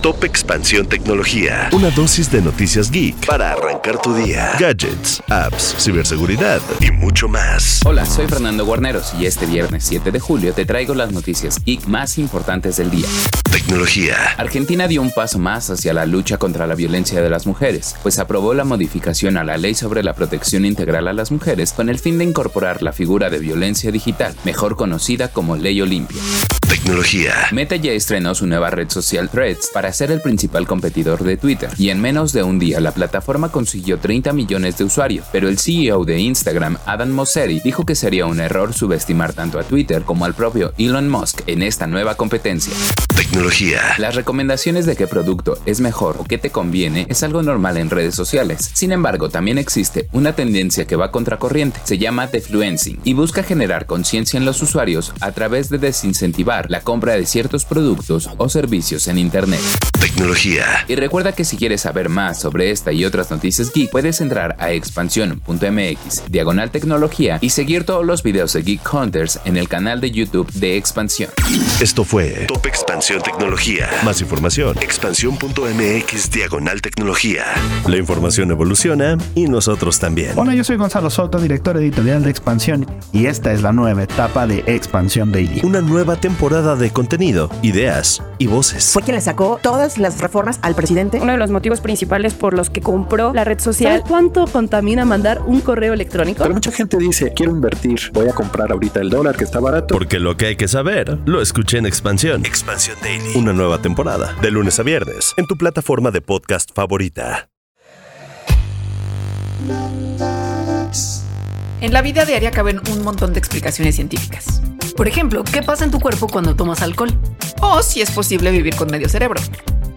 Top Expansión Tecnología. Una dosis de noticias geek para arrancar tu día. Gadgets, apps, ciberseguridad y mucho más. Hola, soy Fernando Guarneros y este viernes 7 de julio te traigo las noticias geek más importantes del día. Tecnología. Argentina dio un paso más hacia la lucha contra la violencia de las mujeres, pues aprobó la modificación a la ley sobre la protección integral a las mujeres con el fin de incorporar la figura de violencia digital, mejor conocida como Ley Olimpia. Tecnología. Meta ya estrenó su nueva red social Threads para ser el principal competidor de Twitter, y en menos de un día la plataforma consiguió 30 millones de usuarios, pero el CEO de Instagram, Adam Mosseri, dijo que sería un error subestimar tanto a Twitter como al propio Elon Musk en esta nueva competencia. Tecnología. Las recomendaciones de qué producto es mejor o qué te conviene es algo normal en redes sociales. Sin embargo, también existe una tendencia que va contracorriente. Se llama defluencing y busca generar conciencia en los usuarios a través de desincentivar la compra de ciertos productos o servicios en Internet. Tecnología. Y recuerda que si quieres saber más sobre esta y otras noticias geek, puedes entrar a expansión.mx, diagonal tecnología y seguir todos los videos de Geek Hunters en el canal de YouTube de Expansión. Esto fue Top Expansión Tecnología. Más información. Expansión.mx diagonal tecnología. La información evoluciona y nosotros también. Hola, yo soy Gonzalo Soto, director editorial de Expansión, y esta es la nueva etapa de Expansión Daily. Una nueva temporada de contenido, ideas y voces. Fue quien le sacó todas las reformas al presidente. Uno de los motivos principales por los que compró la red social. ¿Sabes cuánto contamina mandar un correo electrónico? Pero mucha gente dice, quiero invertir, voy a comprar ahorita el dólar que está barato. Porque lo que hay que saber, lo escuché en Expansión. Expansión Daily. Una nueva temporada, de lunes a viernes, en tu plataforma de podcast favorita. En la vida diaria caben un montón de explicaciones científicas. Por ejemplo, ¿qué pasa en tu cuerpo cuando tomas alcohol? O si es posible vivir con medio cerebro.